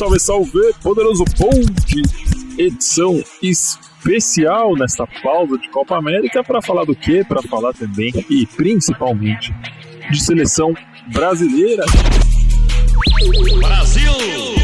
salve, salve, poderoso Pod, edição especial nesta pausa de Copa América para falar do quê? Para falar também e principalmente de seleção brasileira. Brasil!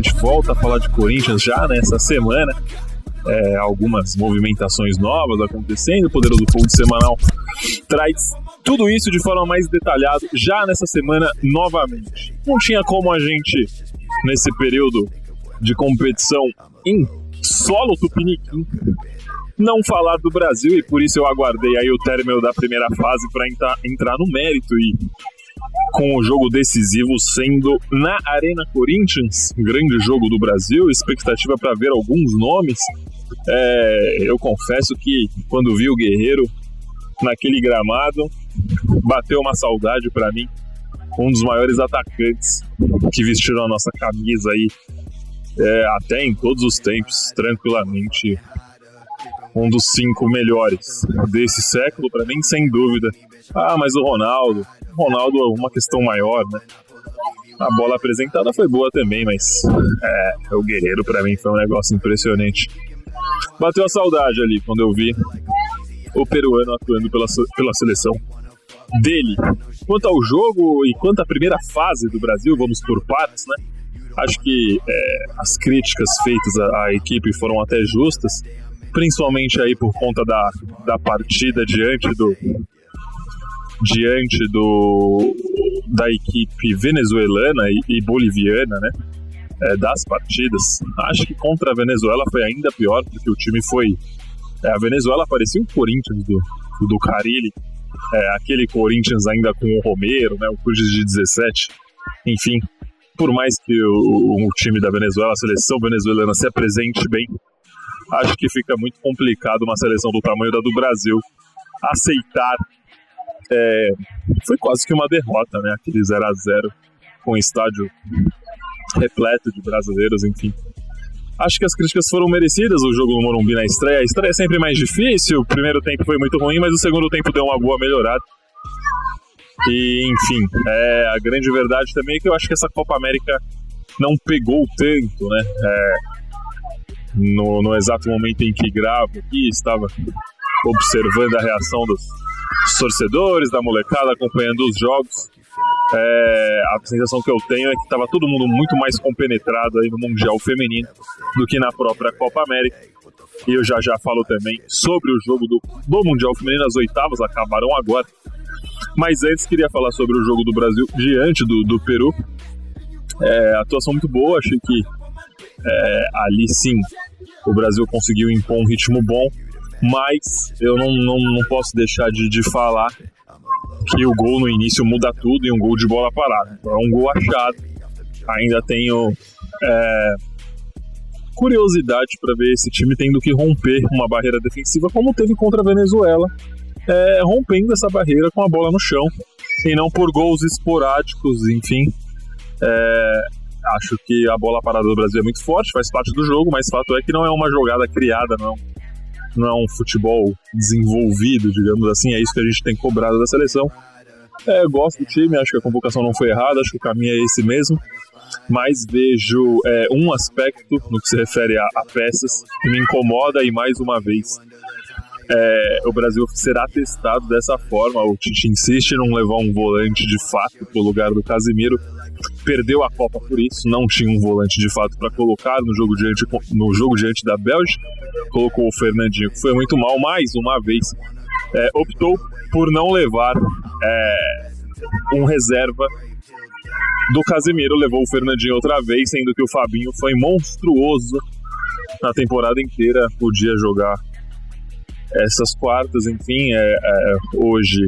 Gente volta a falar de Corinthians já nessa semana. É, algumas movimentações novas acontecendo. O Poderoso Fogo Semanal traz tudo isso de forma mais detalhada já nessa semana novamente. Não tinha como a gente, nesse período de competição em solo tupiniquim, não falar do Brasil e por isso eu aguardei aí o término da primeira fase para entrar, entrar no mérito e com o jogo decisivo sendo na Arena Corinthians, grande jogo do Brasil, expectativa para ver alguns nomes. É, eu confesso que quando vi o Guerreiro naquele gramado, bateu uma saudade para mim. Um dos maiores atacantes que vestiram a nossa camisa aí, é, até em todos os tempos, tranquilamente. Um dos cinco melhores desse século, para mim, sem dúvida. Ah, mas o Ronaldo, Ronaldo é uma questão maior, né? A bola apresentada foi boa também, mas é, o Guerreiro para mim foi um negócio impressionante. Bateu a saudade ali quando eu vi o peruano atuando pela, pela seleção dele. Quanto ao jogo e quanto à primeira fase do Brasil, vamos por partes, né? Acho que é, as críticas feitas à, à, equipe foram até justas, principalmente aí por conta da, da partida diante do, diante do, da equipe venezuelana e, e boliviana, né? É, das partidas. Acho que contra a Venezuela foi ainda pior, porque o time foi. É, a Venezuela parecia um Corinthians do, do Carilli, é, aquele Corinthians ainda com o Romero, né, o Corinthians de 17. Enfim, por mais que o, o, time da Venezuela, a seleção venezuelana, se apresente bem, acho que fica muito complicado uma seleção do tamanho da do Brasil aceitar é, foi quase que uma derrota, né? Aquele 0 a 0 com o estádio repleto de brasileiros, enfim. Acho que as críticas foram merecidas, o jogo no Morumbi na estreia. A estreia é sempre mais difícil, o primeiro tempo foi muito ruim, mas o segundo tempo deu uma boa melhorada. E, enfim, é, a grande verdade também é que eu acho que essa Copa América não pegou tanto, né? É, no, no exato momento em que gravo aqui, estava observando a reação dos, dos torcedores, da molecada acompanhando os jogos. É, a sensação que eu tenho é que estava todo mundo muito mais compenetrado aí no Mundial Feminino do que na própria Copa América. E eu já já falo também sobre o jogo do, do Mundial Feminino, as oitavas acabaram agora. Mas antes queria falar sobre o jogo do Brasil diante do, do Peru. É, atuação muito boa, achei que é, ali sim o Brasil conseguiu impor um ritmo bom mas eu não, não, não posso deixar de, de falar que o gol no início muda tudo e um gol de bola parada. É um gol achado. Ainda tenho é, curiosidade para ver esse time tendo que romper uma barreira defensiva como teve contra a Venezuela, é, rompendo essa barreira com a bola no chão e não por gols esporádicos, enfim. É, acho que a bola parada do Brasil é muito forte, faz parte do jogo, mas fato é que não é uma jogada criada, não não é um futebol desenvolvido, digamos assim, é isso que a gente tem cobrado da seleção. É, gosto do time, acho que a convocação não foi errada, acho que o caminho é esse mesmo, mas vejo é, um aspecto no que se refere a, a peças que me incomoda e mais uma vez é, o Brasil será testado dessa forma. O Tite insiste em não levar um volante de fato para o lugar do Casimiro. Perdeu a Copa por isso, não tinha um volante de fato para colocar no jogo, diante, no jogo diante da Bélgica. Colocou o Fernandinho, que foi muito mal, mais uma vez. É, optou por não levar é, um reserva do Casimiro, levou o Fernandinho outra vez, sendo que o Fabinho foi monstruoso na temporada inteira, podia jogar essas quartas, enfim, é, é, hoje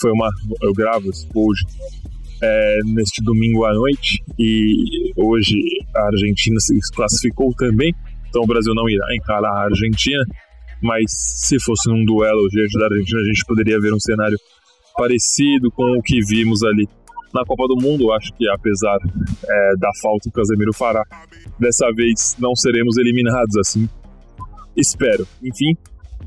foi uma. Eu gravo hoje é, neste domingo à noite e hoje a Argentina se classificou também, então o Brasil não irá encarar a Argentina. mas se fosse num duelo diante da Argentina, a gente poderia ver um cenário parecido com o que vimos ali na Copa do Mundo. Acho que apesar é, da falta que o Casemiro fará, dessa vez não seremos eliminados assim. Espero. Enfim,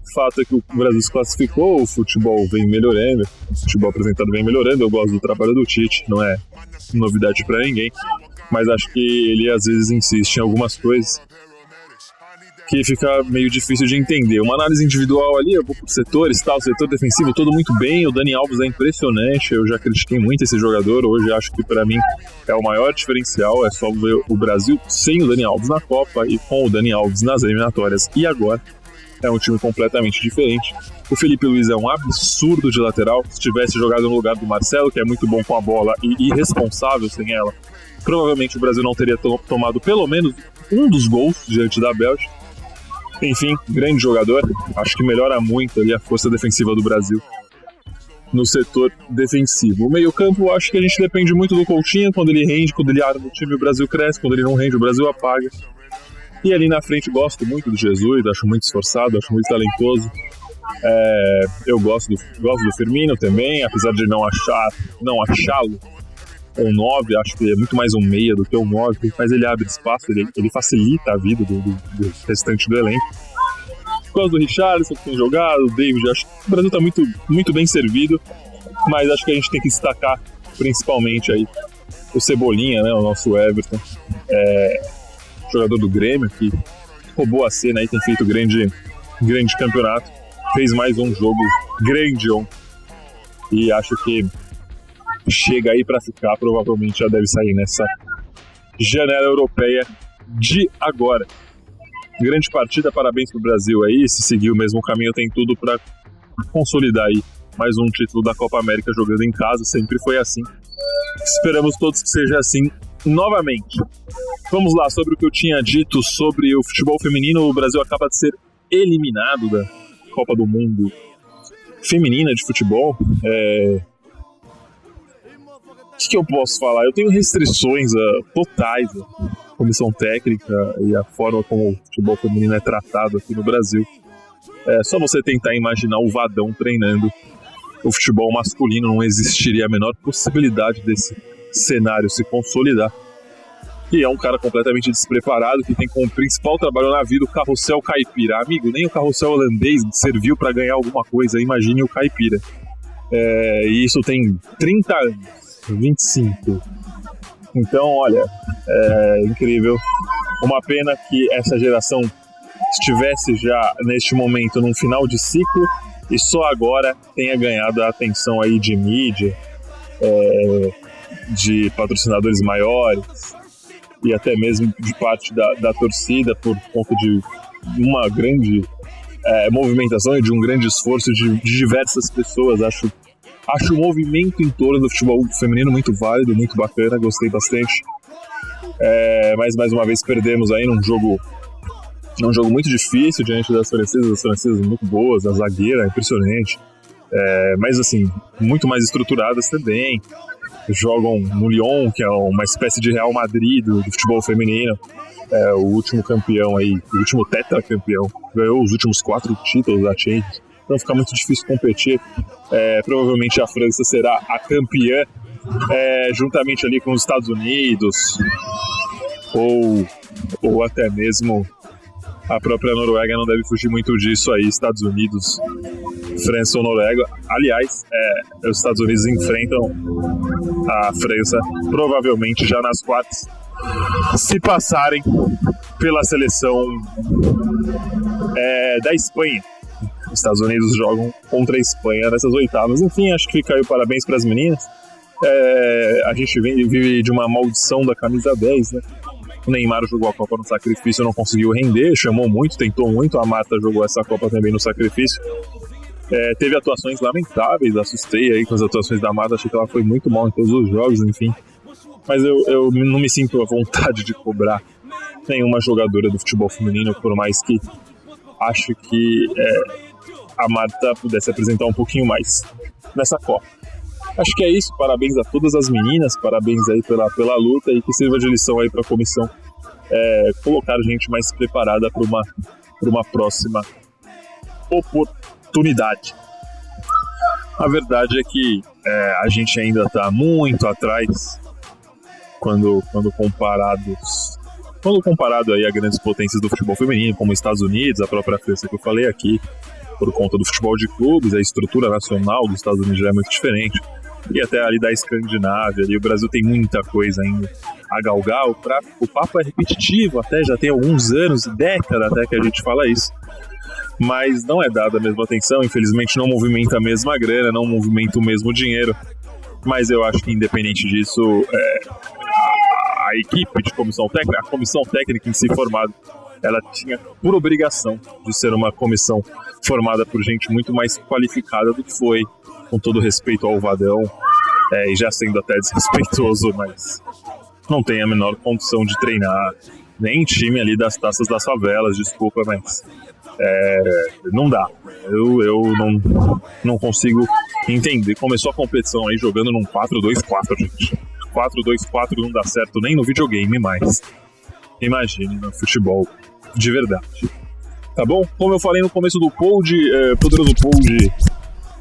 o fato é que o Brasil se classificou, o futebol vem melhorando, o futebol apresentado vem melhorando. Eu gosto do trabalho do Tite, não é novidade para ninguém, mas acho que ele às vezes insiste em algumas coisas que fica meio difícil de entender. Uma análise individual ali, eu vou por setores, tal, setor defensivo, todo muito bem. O Dani Alves é impressionante, eu já critiquei muito esse jogador. Hoje acho que para mim é o maior diferencial. É só ver o Brasil sem o Dani Alves na Copa e com o Dani Alves nas eliminatórias. E agora é um time completamente diferente. O Felipe Luiz é um absurdo de lateral. Se tivesse jogado no lugar do Marcelo, que é muito bom com a bola e irresponsável sem ela, provavelmente o Brasil não teria tomado pelo menos um dos gols diante da Bélgica. Enfim, grande jogador. Acho que melhora muito ali a força defensiva do Brasil no setor defensivo. O meio-campo, acho que a gente depende muito do Coutinho. Quando ele rende, quando ele arma o time, o Brasil cresce. Quando ele não rende, o Brasil apaga. E ali na frente, gosto muito do Jesus. Acho muito esforçado, acho muito talentoso. É, eu gosto do, gosto do Firmino também, apesar de não achar não achá-lo um 9, acho que é muito mais um meia do que um 9, mas ele abre espaço, ele, ele facilita a vida do, do, do restante do elenco. Causa do Richarlison que tem jogado, o David, acho que o Brasil está muito, muito bem servido, mas acho que a gente tem que destacar principalmente aí o Cebolinha, né, o nosso Everton, é, jogador do Grêmio, que roubou a cena e tem feito grande, grande campeonato, fez mais um jogo grande ontem, e acho que chega aí para ficar, provavelmente já deve sair nessa janela europeia de agora. Grande partida, parabéns pro Brasil aí. Se seguir o mesmo caminho, tem tudo para consolidar aí mais um título da Copa América jogando em casa. Sempre foi assim. Esperamos todos que seja assim novamente. Vamos lá, sobre o que eu tinha dito sobre o futebol feminino, o Brasil acaba de ser eliminado da Copa do Mundo feminina de futebol. É, o que, eu posso falar? Eu tenho restrições uh, totais à comissão técnica e a forma como o futebol feminino é tratado aqui no Brasil. É só você tentar imaginar o Vadão treinando o futebol masculino, não existiria a menor possibilidade desse cenário se consolidar. E é um cara completamente despreparado que tem como principal trabalho na vida o carrossel caipira. Amigo, nem o carrossel holandês serviu para ganhar alguma coisa, imagine o caipira. É, e isso tem 30 anos. 25. Então, olha, é incrível. Uma pena que essa geração estivesse já neste momento num final de ciclo e só agora tenha ganhado a atenção aí de mídia, é, de patrocinadores maiores e até mesmo de parte da, da torcida por conta de uma grande é, movimentação e de um grande esforço de, de diversas pessoas. Acho Acho o movimento em torno do futebol feminino muito válido, muito bacana, gostei bastante. É, mas mais uma vez perdemos aí num jogo num jogo muito difícil diante das francesas, as francesas muito boas, a zagueira é impressionante. É, mas assim, muito mais estruturadas também. Jogam no Lyon, que é uma espécie de Real Madrid do, do futebol feminino. É, o último campeão aí, o último tetracampeão, ganhou os últimos quatro títulos da Champions então fica muito difícil competir. É, provavelmente a França será a campeã, é, juntamente ali com os Estados Unidos, ou, ou até mesmo a própria Noruega não deve fugir muito disso aí, Estados Unidos, França ou Noruega. Aliás, é, os Estados Unidos enfrentam a França provavelmente já nas quartas, se passarem pela seleção é, da Espanha. Os Estados Unidos jogam contra a Espanha nessas oitavas. Enfim, acho que fica aí o parabéns para as meninas. É, a gente vive de uma maldição da camisa 10, né? O Neymar jogou a Copa no sacrifício, não conseguiu render, chamou muito, tentou muito. A Marta jogou essa Copa também no sacrifício. É, teve atuações lamentáveis, assustei aí com as atuações da Marta, achei que ela foi muito mal em todos os jogos, enfim. Mas eu, eu não me sinto à vontade de cobrar nenhuma jogadora do futebol feminino, por mais que acho que é, a Marta pudesse apresentar um pouquinho mais nessa Copa. Acho que é isso. Parabéns a todas as meninas, parabéns aí pela, pela luta e que sirva de lição aí para a comissão é, colocar gente mais preparada para uma, uma próxima oportunidade. A verdade é que é, a gente ainda está muito atrás quando, quando comparados quando comparado aí a grandes potências do futebol feminino, como os Estados Unidos, a própria França que eu falei aqui, por conta do futebol de clubes, a estrutura nacional dos Estados Unidos já é muito diferente. E até ali da Escandinávia, ali o Brasil tem muita coisa ainda a galgar. O, pra, o papo é repetitivo, até já tem alguns anos, décadas até que a gente fala isso. Mas não é dada a mesma atenção, infelizmente não movimenta a mesma grana, não movimenta o mesmo dinheiro. Mas eu acho que independente disso, é, a, equipe de comissão técnica, a comissão técnica em si formada, ela tinha por obrigação de ser uma comissão formada por gente muito mais qualificada do que foi, com todo respeito ao Vadão, é, e já sendo até desrespeitoso, mas não tem a menor condição de treinar nem time ali das taças das favelas, desculpa, mas é, não dá. Eu, eu não, não consigo entender. Começou a competição aí jogando num 4-2-4, gente. 4-2-4 não dá certo nem no videogame mais. Imagine no futebol de verdade. Tá bom? Como eu falei no começo do pod, é, Poderoso Pod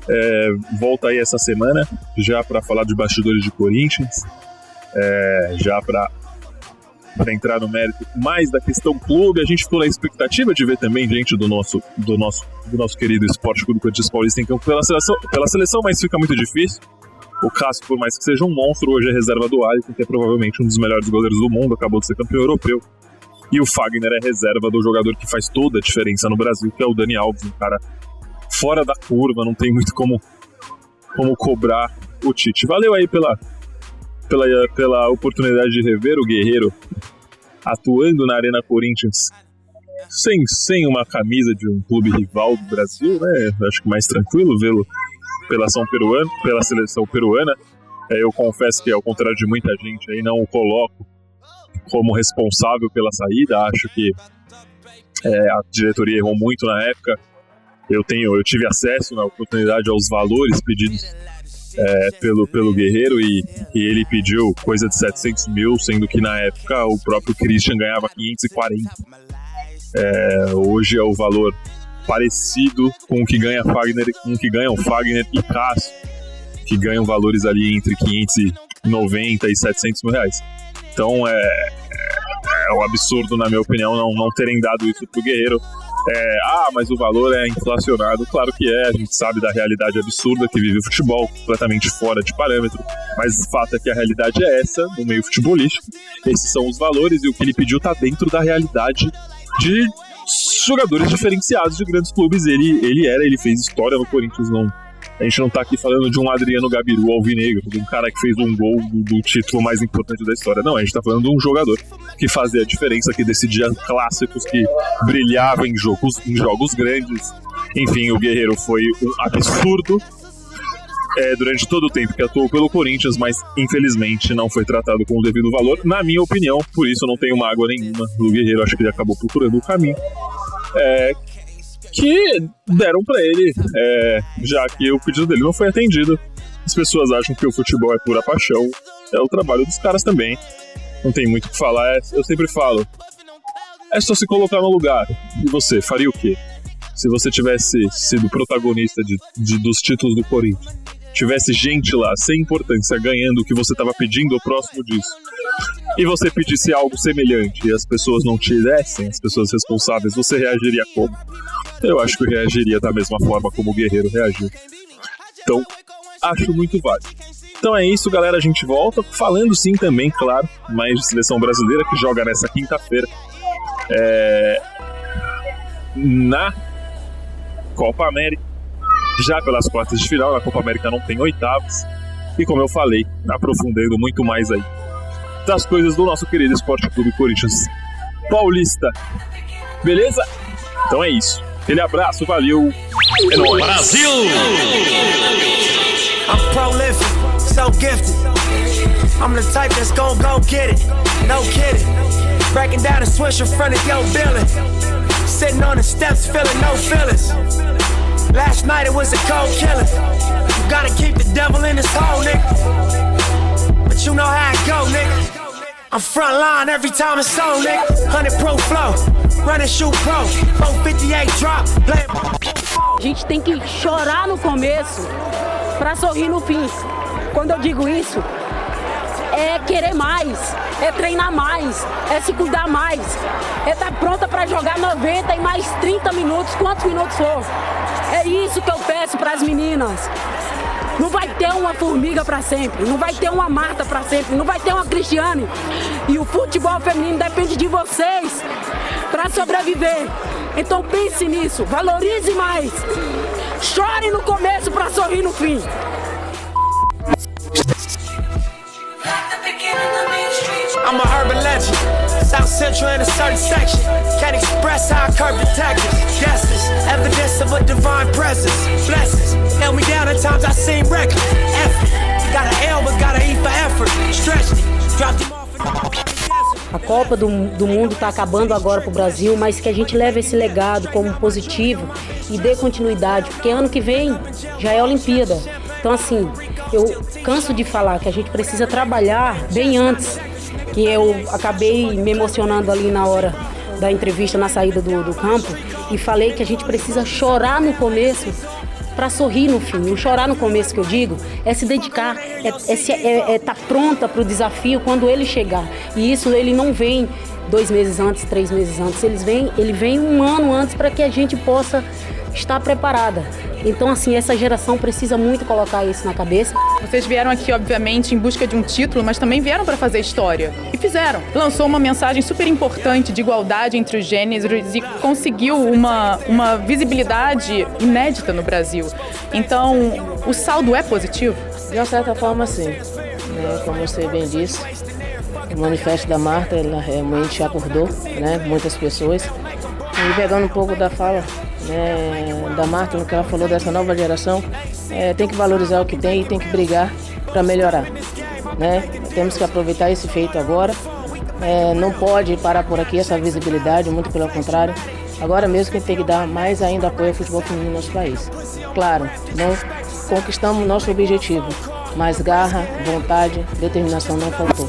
é, volta aí essa semana já para falar de bastidores de Corinthians, é, já para para entrar no mérito mais da questão clube, a gente ficou na expectativa de ver também gente do nosso do nosso do noso querido Esporte Clube Corinthians Paulista em campo pela seleção, pela seleção, mas fica muito difícil. O Cássio, por mais que seja um monstro, hoje é reserva do Alisson, que é provavelmente um dos melhores goleiros do mundo, acabou de ser campeão europeu. E o Fagner é reserva do jogador que faz toda a diferença no Brasil, que é o Dani Alves, um cara fora da curva, não tem muito como, como cobrar o Tite. Valeu aí pela, pela, pela oportunidade de rever o Guerreiro atuando na Arena Corinthians sem, sem uma camisa de um clube rival do Brasil, né? Acho que mais tranquilo vê-lo pela, pela seleção peruana. É, eu confesso que, ao contrário de muita gente aí, não o coloco como responsável pela saída. Acho que é, a diretoria errou muito na época. Eu tenho, eu tive acesso na oportunidade aos valores pedidos é, pelo, pelo Guerreiro e, e, ele pediu coisa de 700 mil, sendo que na época o próprio Christian ganhava 540. É, hoje é o valor parecido com o que ganha Fagner, com o que ganham Fagner e Cássio, que ganham valores ali entre 590 e 700 mil reais. Então é, é, é um absurdo, na minha opinião, não, não terem dado isso pro Guerreiro. É, ah, mas o valor é inflacionado. Claro que é, a gente sabe da realidade absurda que vive o futebol, completamente fora de parâmetro. Mas o fato é que a realidade é essa, no meio futebolístico. Esses são os valores e o que ele pediu tá dentro da realidade de jogadores diferenciados de grandes clubes. Ele, ele era, ele fez história no Corinthians, não a gente não tá aqui falando de um Adriano Gabiru alvinegro, de um cara que fez um gol do, do, título mais importante da história. Não, a gente tá falando de um jogador que fazia a diferença, que decidia clássicos, que brilhava em jogos, em jogos grandes. Enfim, o Guerreiro foi um absurdo é, durante todo o tempo que atuou pelo Corinthians, mas infelizmente não foi tratado com o devido valor, na minha opinião. Por isso não tenho mágoa nenhuma do Guerreiro, acho que ele acabou procurando o caminho. É, que deram para ele, é, já que o pedido dele não foi atendido. As pessoas acham que o futebol é pura paixão, é o trabalho dos caras também. Não tem muito o que falar, é, eu sempre falo. É só se colocar no lugar. E você, faria o quê? Se você tivesse sido protagonista de, de dos títulos do Corinthians, tivesse gente lá, sem importância, ganhando o que você estava pedindo ou próximo disso, e você pedisse algo semelhante e as pessoas não te dessem, as pessoas responsáveis, você reagiria como? Eu acho que eu reagiria da mesma forma como o Guerreiro reagiu. Então, acho muito válido. Então é isso, galera. A gente volta falando sim também, claro, mais de seleção brasileira que joga nessa quinta-feira é... na Copa América. Já pelas quartas de final, na Copa América não tem oitavas. E como eu falei, aprofundando muito mais aí das coisas do nosso querido Esporte Clube Corinthians Paulista. Beleza? Então é isso. Aquele abraço, valeu. É nóis. Brasil! I'm prolific, so gifted. I'm the type that's gon' go get it. No kidding. Breaking down a switch in front of your building. Sitting on the steps, feeling no feelings. Last night it was a cold killing. You gotta keep the devil in his hole, nigga. But you know how it go, nigga. I'm front line every time it's on, nigga. 100 pro flow, running shoot pro, 458 drop, play. A gente tem que chorar no começo para sorrir no fim. Quando eu digo isso, é querer mais, é treinar mais, é se cuidar mais, é estar tá pronta para jogar 90 e mais 30 minutos, quantos minutos for. É isso que eu peço para as meninas. Não vai ter uma formiga para sempre, não vai ter uma Marta para sempre, não vai ter uma Cristiane. E o futebol feminino depende de vocês para sobreviver. Então pense nisso, valorize mais. Chore no começo para sorrir no fim. I'm a urban legend. South Central in a certain section. Can't express how I curb. Justice, evidence of a divine presence. Blessings, held me down at times I seem reckless. Effort, got an L but gotta eat for effort. Off A Copa do, do Mundo está acabando agora para o Brasil, mas que a gente leve esse legado como positivo e dê continuidade, porque ano que vem já é Olimpíada. Então, assim, eu canso de falar que a gente precisa trabalhar bem antes que eu acabei me emocionando ali na hora da entrevista, na saída do, do campo, e falei que a gente precisa chorar no começo para sorrir no fim. O chorar no começo que eu digo é se dedicar, é estar é, é, é tá pronta para o desafio quando ele chegar. E isso ele não vem dois meses antes, três meses antes, eles vêm, ele vem um ano antes para que a gente possa estar preparada. Então, assim, essa geração precisa muito colocar isso na cabeça. Vocês vieram aqui, obviamente, em busca de um título, mas também vieram para fazer história. E fizeram. Lançou uma mensagem super importante de igualdade entre os gêneros e conseguiu uma, uma visibilidade inédita no Brasil. Então, o saldo é positivo? De uma certa forma, sim. Né? Como você bem disse, o manifesto da Marta ela realmente acordou né? muitas pessoas. E pegando um pouco da fala né, da Marta, no que ela falou dessa nova geração, é, tem que valorizar o que tem e tem que brigar para melhorar. Né? Temos que aproveitar esse feito agora. É, não pode parar por aqui essa visibilidade, muito pelo contrário. Agora mesmo que tem que dar mais ainda apoio ao futebol feminino no nosso país. Claro, não conquistamos nosso objetivo, mas garra, vontade, determinação não faltou.